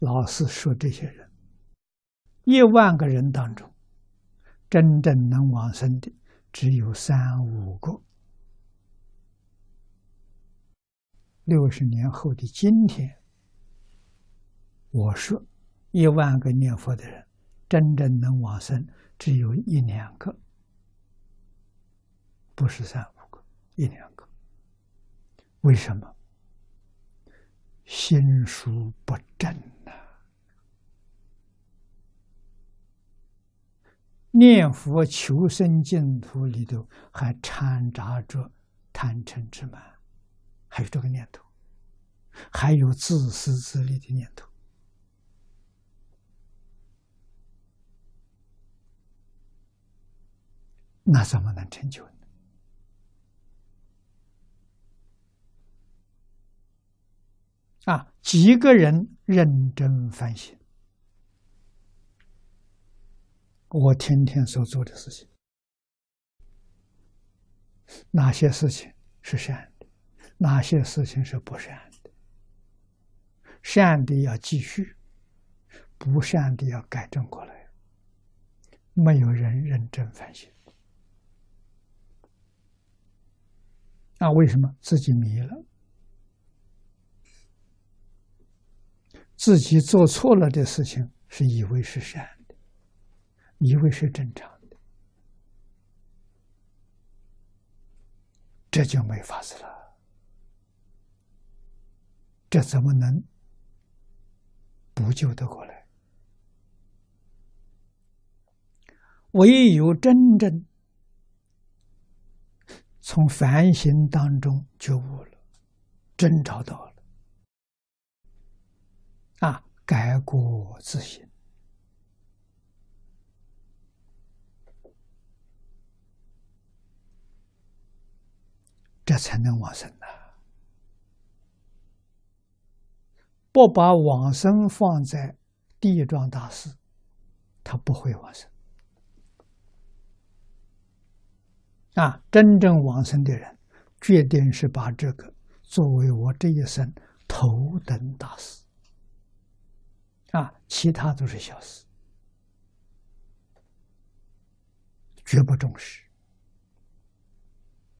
老师说，这些人一万个人当中，真正能往生的只有三五个。六十年后的今天，我说一万个念佛的人，真正能往生只有一两个，不是三五个，一两个。为什么？心术不正念佛求生净土里头还掺杂着贪嗔痴慢，还有这个念头，还有自私自利的念头，那怎么能成就呢？啊，几个人认真反省，我天天所做的事情，哪些事情是善的，哪些事情是不善的？善的要继续，不善的要改正过来。没有人认真反省，那为什么自己迷了？自己做错了的事情，是以为是善的，以为是正常的，这就没法子了。这怎么能补救得过来？唯有真正从反省当中觉悟了，真找到了。啊，改过自新，这才能往生呐！不把往生放在地藏大师，他不会往生。啊，真正往生的人，决定是把这个作为我这一生头等大事。啊，其他都是小事，绝不重视。